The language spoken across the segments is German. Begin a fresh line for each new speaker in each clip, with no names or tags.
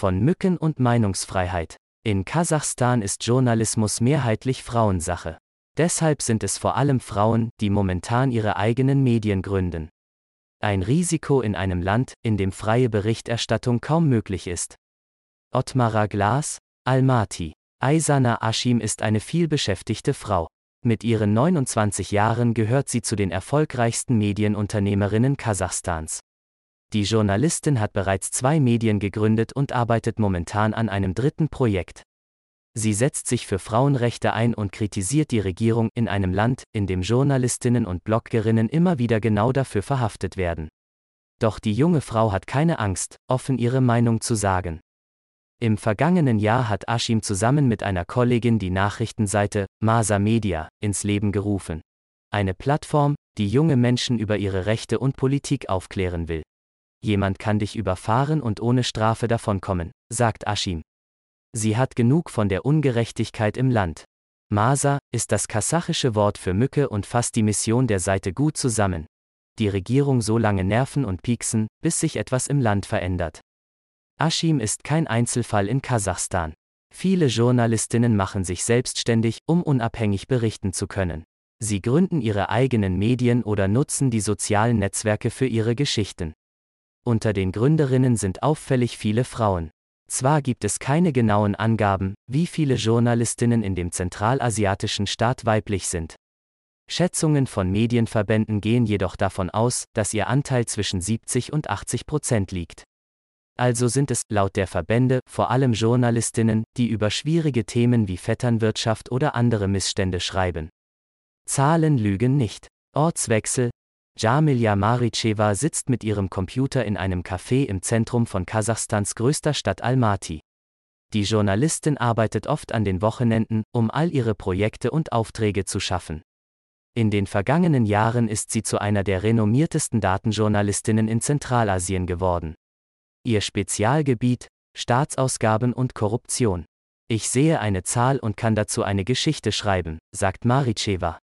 Von Mücken und Meinungsfreiheit. In Kasachstan ist Journalismus mehrheitlich Frauensache. Deshalb sind es vor allem Frauen, die momentan ihre eigenen Medien gründen. Ein Risiko in einem Land, in dem freie Berichterstattung kaum möglich ist. Ottmara Glas, Almaty. Aysana Ashim ist eine vielbeschäftigte Frau. Mit ihren 29 Jahren gehört sie zu den erfolgreichsten Medienunternehmerinnen Kasachstans. Die Journalistin hat bereits zwei Medien gegründet und arbeitet momentan an einem dritten Projekt. Sie setzt sich für Frauenrechte ein und kritisiert die Regierung in einem Land, in dem Journalistinnen und Bloggerinnen immer wieder genau dafür verhaftet werden. Doch die junge Frau hat keine Angst, offen ihre Meinung zu sagen. Im vergangenen Jahr hat Ashim zusammen mit einer Kollegin die Nachrichtenseite Masa Media ins Leben gerufen. Eine Plattform, die junge Menschen über ihre Rechte und Politik aufklären will. Jemand kann dich überfahren und ohne Strafe davonkommen, sagt Ashim. Sie hat genug von der Ungerechtigkeit im Land. Masa ist das kasachische Wort für Mücke und fasst die Mission der Seite gut zusammen. Die Regierung so lange nerven und pieksen, bis sich etwas im Land verändert. Ashim ist kein Einzelfall in Kasachstan. Viele Journalistinnen machen sich selbstständig, um unabhängig berichten zu können. Sie gründen ihre eigenen Medien oder nutzen die sozialen Netzwerke für ihre Geschichten. Unter den Gründerinnen sind auffällig viele Frauen. Zwar gibt es keine genauen Angaben, wie viele Journalistinnen in dem zentralasiatischen Staat weiblich sind. Schätzungen von Medienverbänden gehen jedoch davon aus, dass ihr Anteil zwischen 70 und 80 Prozent liegt. Also sind es, laut der Verbände, vor allem Journalistinnen, die über schwierige Themen wie Vetternwirtschaft oder andere Missstände schreiben. Zahlen lügen nicht. Ortswechsel, Jamilja Maricheva sitzt mit ihrem Computer in einem Café im Zentrum von Kasachstans größter Stadt Almaty. Die Journalistin arbeitet oft an den Wochenenden, um all ihre Projekte und Aufträge zu schaffen. In den vergangenen Jahren ist sie zu einer der renommiertesten Datenjournalistinnen in Zentralasien geworden. Ihr Spezialgebiet Staatsausgaben und Korruption. Ich sehe eine Zahl und kann dazu eine Geschichte schreiben, sagt Maricheva.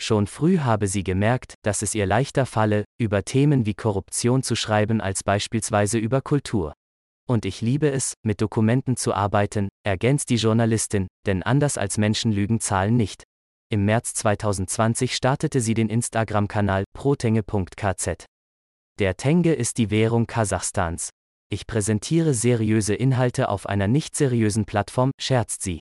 Schon früh habe sie gemerkt, dass es ihr leichter falle, über Themen wie Korruption zu schreiben als beispielsweise über Kultur. Und ich liebe es, mit Dokumenten zu arbeiten, ergänzt die Journalistin, denn anders als Menschen lügen Zahlen nicht. Im März 2020 startete sie den Instagram-Kanal protenge.kz. Der Tenge ist die Währung Kasachstans. Ich präsentiere seriöse Inhalte auf einer nicht seriösen Plattform, scherzt sie.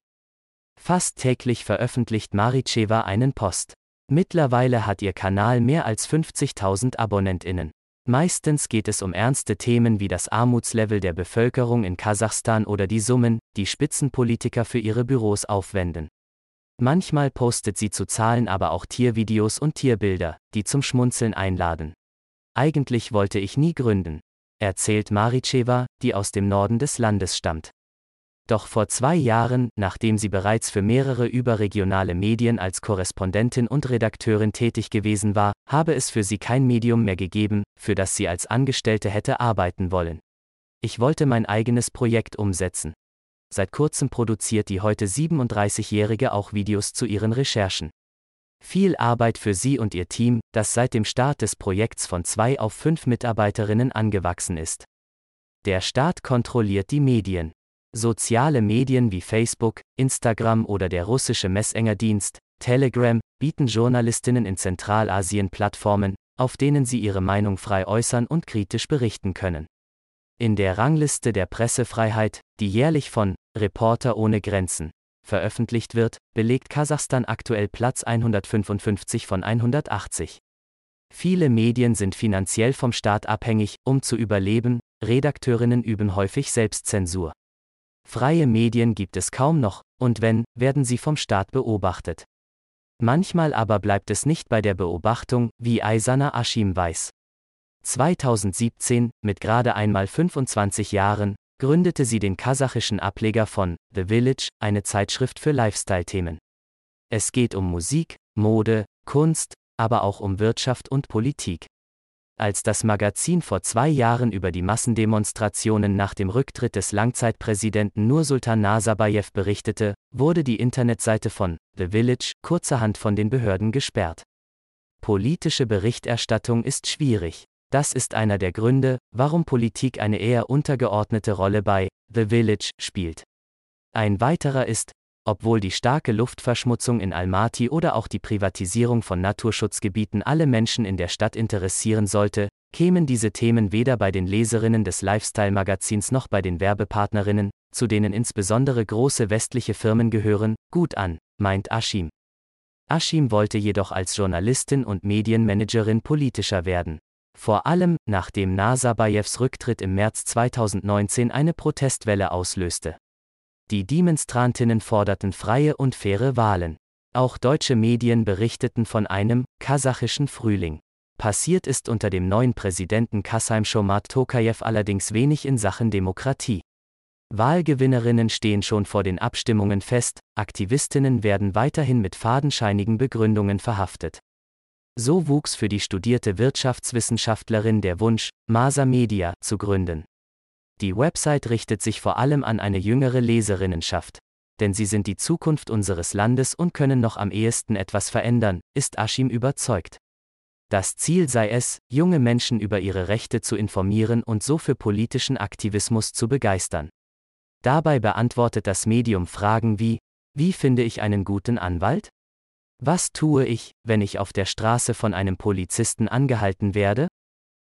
Fast täglich veröffentlicht Maricheva einen Post. Mittlerweile hat ihr Kanal mehr als 50.000 Abonnentinnen. Meistens geht es um ernste Themen wie das Armutslevel der Bevölkerung in Kasachstan oder die Summen, die Spitzenpolitiker für ihre Büros aufwenden. Manchmal postet sie zu Zahlen aber auch Tiervideos und Tierbilder, die zum Schmunzeln einladen. Eigentlich wollte ich nie gründen, erzählt Maricheva, die aus dem Norden des Landes stammt. Doch vor zwei Jahren, nachdem sie bereits für mehrere überregionale Medien als Korrespondentin und Redakteurin tätig gewesen war, habe es für sie kein Medium mehr gegeben, für das sie als Angestellte hätte arbeiten wollen. Ich wollte mein eigenes Projekt umsetzen. Seit kurzem produziert die heute 37-Jährige auch Videos zu ihren Recherchen. Viel Arbeit für sie und ihr Team, das seit dem Start des Projekts von zwei auf fünf Mitarbeiterinnen angewachsen ist. Der Staat kontrolliert die Medien. Soziale Medien wie Facebook, Instagram oder der russische Messengerdienst, Telegram, bieten Journalistinnen in Zentralasien Plattformen, auf denen sie ihre Meinung frei äußern und kritisch berichten können. In der Rangliste der Pressefreiheit, die jährlich von Reporter ohne Grenzen veröffentlicht wird, belegt Kasachstan aktuell Platz 155 von 180. Viele Medien sind finanziell vom Staat abhängig, um zu überleben, Redakteurinnen üben häufig Selbstzensur. Freie Medien gibt es kaum noch, und wenn, werden sie vom Staat beobachtet. Manchmal aber bleibt es nicht bei der Beobachtung, wie Aysana Ashim weiß. 2017, mit gerade einmal 25 Jahren, gründete sie den kasachischen Ableger von The Village, eine Zeitschrift für Lifestyle-Themen. Es geht um Musik, Mode, Kunst, aber auch um Wirtschaft und Politik. Als das Magazin vor zwei Jahren über die Massendemonstrationen nach dem Rücktritt des Langzeitpräsidenten Nursultan Nazarbayev berichtete, wurde die Internetseite von The Village kurzerhand von den Behörden gesperrt. Politische Berichterstattung ist schwierig. Das ist einer der Gründe, warum Politik eine eher untergeordnete Rolle bei The Village spielt. Ein weiterer ist, obwohl die starke Luftverschmutzung in Almaty oder auch die Privatisierung von Naturschutzgebieten alle Menschen in der Stadt interessieren sollte, kämen diese Themen weder bei den Leserinnen des Lifestyle-Magazins noch bei den Werbepartnerinnen, zu denen insbesondere große westliche Firmen gehören, gut an, meint Ashim. Ashim wollte jedoch als Journalistin und Medienmanagerin politischer werden. Vor allem, nachdem Nazarbayevs Rücktritt im März 2019 eine Protestwelle auslöste. Die Demonstrantinnen forderten freie und faire Wahlen. Auch deutsche Medien berichteten von einem kasachischen Frühling. Passiert ist unter dem neuen Präsidenten Kasaim Shomat Tokayev allerdings wenig in Sachen Demokratie. Wahlgewinnerinnen stehen schon vor den Abstimmungen fest, Aktivistinnen werden weiterhin mit fadenscheinigen Begründungen verhaftet. So wuchs für die studierte Wirtschaftswissenschaftlerin der Wunsch, Masa Media zu gründen. Die Website richtet sich vor allem an eine jüngere Leserinnenschaft. Denn sie sind die Zukunft unseres Landes und können noch am ehesten etwas verändern, ist Ashim überzeugt. Das Ziel sei es, junge Menschen über ihre Rechte zu informieren und so für politischen Aktivismus zu begeistern. Dabei beantwortet das Medium Fragen wie, wie finde ich einen guten Anwalt? Was tue ich, wenn ich auf der Straße von einem Polizisten angehalten werde?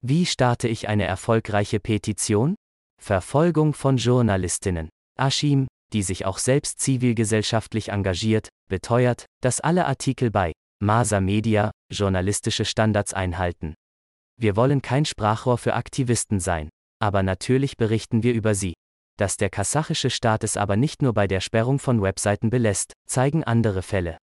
Wie starte ich eine erfolgreiche Petition? Verfolgung von Journalistinnen. Ashim, die sich auch selbst zivilgesellschaftlich engagiert, beteuert, dass alle Artikel bei Masa Media journalistische Standards einhalten. Wir wollen kein Sprachrohr für Aktivisten sein, aber natürlich berichten wir über sie. Dass der kasachische Staat es aber nicht nur bei der Sperrung von Webseiten belässt, zeigen andere Fälle.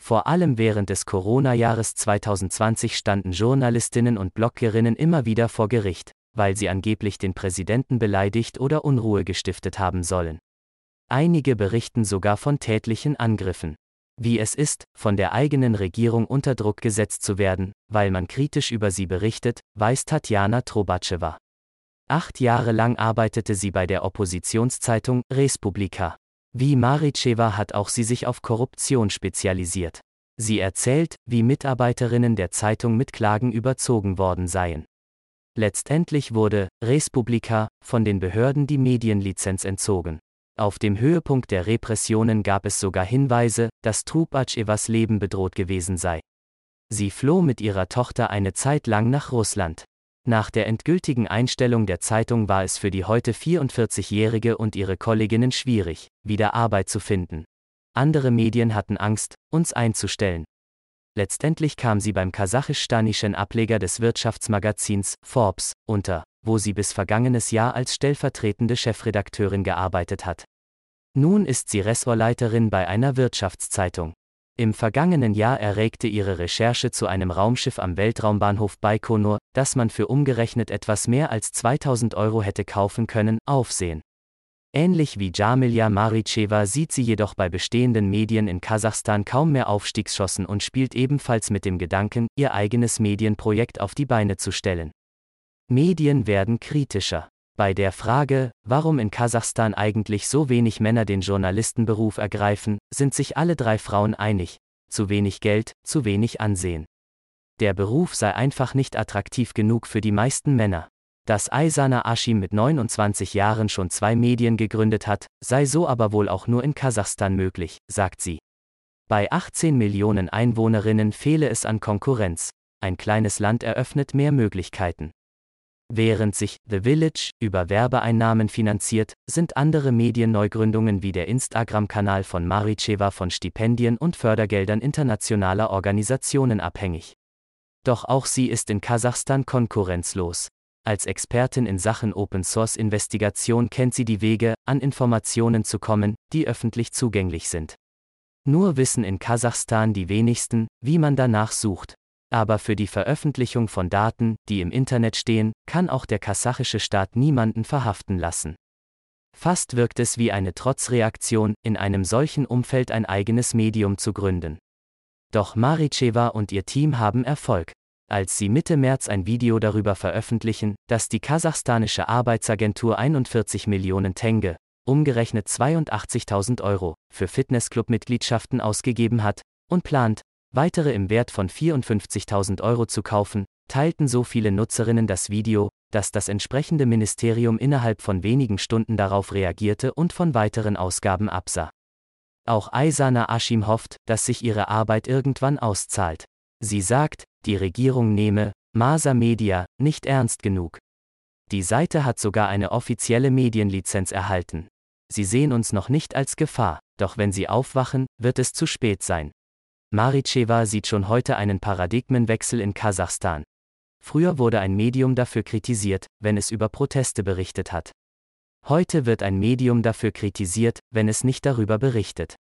Vor allem während des Corona-Jahres 2020 standen Journalistinnen und Bloggerinnen immer wieder vor Gericht, weil sie angeblich den Präsidenten beleidigt oder Unruhe gestiftet haben sollen. Einige berichten sogar von tätlichen Angriffen. Wie es ist, von der eigenen Regierung unter Druck gesetzt zu werden, weil man kritisch über sie berichtet, weiß Tatjana Trobatschewa. Acht Jahre lang arbeitete sie bei der Oppositionszeitung Respublika. Wie Maricheva hat auch sie sich auf Korruption spezialisiert. Sie erzählt, wie Mitarbeiterinnen der Zeitung mit Klagen überzogen worden seien. Letztendlich wurde Respublika von den Behörden die Medienlizenz entzogen. Auf dem Höhepunkt der Repressionen gab es sogar Hinweise, dass Trubachevas Leben bedroht gewesen sei. Sie floh mit ihrer Tochter eine Zeit lang nach Russland. Nach der endgültigen Einstellung der Zeitung war es für die heute 44-Jährige und ihre Kolleginnen schwierig, wieder Arbeit zu finden. Andere Medien hatten Angst, uns einzustellen. Letztendlich kam sie beim kasachisch-stanischen Ableger des Wirtschaftsmagazins Forbes unter, wo sie bis vergangenes Jahr als stellvertretende Chefredakteurin gearbeitet hat. Nun ist sie Ressortleiterin bei einer Wirtschaftszeitung. Im vergangenen Jahr erregte ihre Recherche zu einem Raumschiff am Weltraumbahnhof Baikonur, das man für umgerechnet etwas mehr als 2000 Euro hätte kaufen können, Aufsehen. Ähnlich wie Jamilja Maricheva sieht sie jedoch bei bestehenden Medien in Kasachstan kaum mehr Aufstiegschancen und spielt ebenfalls mit dem Gedanken, ihr eigenes Medienprojekt auf die Beine zu stellen. Medien werden kritischer. Bei der Frage, warum in Kasachstan eigentlich so wenig Männer den Journalistenberuf ergreifen, sind sich alle drei Frauen einig. Zu wenig Geld, zu wenig Ansehen. Der Beruf sei einfach nicht attraktiv genug für die meisten Männer. Dass Aysana Ashim mit 29 Jahren schon zwei Medien gegründet hat, sei so aber wohl auch nur in Kasachstan möglich, sagt sie. Bei 18 Millionen Einwohnerinnen fehle es an Konkurrenz. Ein kleines Land eröffnet mehr Möglichkeiten. Während sich The Village über Werbeeinnahmen finanziert, sind andere Medienneugründungen wie der Instagram-Kanal von Maricheva von Stipendien und Fördergeldern internationaler Organisationen abhängig. Doch auch sie ist in Kasachstan konkurrenzlos. Als Expertin in Sachen Open-Source-Investigation kennt sie die Wege, an Informationen zu kommen, die öffentlich zugänglich sind. Nur wissen in Kasachstan die wenigsten, wie man danach sucht, aber für die Veröffentlichung von Daten, die im Internet stehen, kann auch der kasachische Staat niemanden verhaften lassen. Fast wirkt es wie eine Trotzreaktion, in einem solchen Umfeld ein eigenes Medium zu gründen. Doch Maricheva und ihr Team haben Erfolg. Als sie Mitte März ein Video darüber veröffentlichen, dass die kasachstanische Arbeitsagentur 41 Millionen Tenge, umgerechnet 82.000 Euro, für Fitnessclub-Mitgliedschaften ausgegeben hat und plant, weitere im Wert von 54.000 Euro zu kaufen, teilten so viele Nutzerinnen das Video, dass das entsprechende Ministerium innerhalb von wenigen Stunden darauf reagierte und von weiteren Ausgaben absah. Auch Aisana Ashim hofft, dass sich ihre Arbeit irgendwann auszahlt. Sie sagt, die Regierung nehme Masa Media nicht ernst genug. Die Seite hat sogar eine offizielle Medienlizenz erhalten. Sie sehen uns noch nicht als Gefahr, doch wenn sie aufwachen, wird es zu spät sein. Maricheva sieht schon heute einen Paradigmenwechsel in Kasachstan. Früher wurde ein Medium dafür kritisiert, wenn es über Proteste berichtet hat. Heute wird ein Medium dafür kritisiert, wenn es nicht darüber berichtet.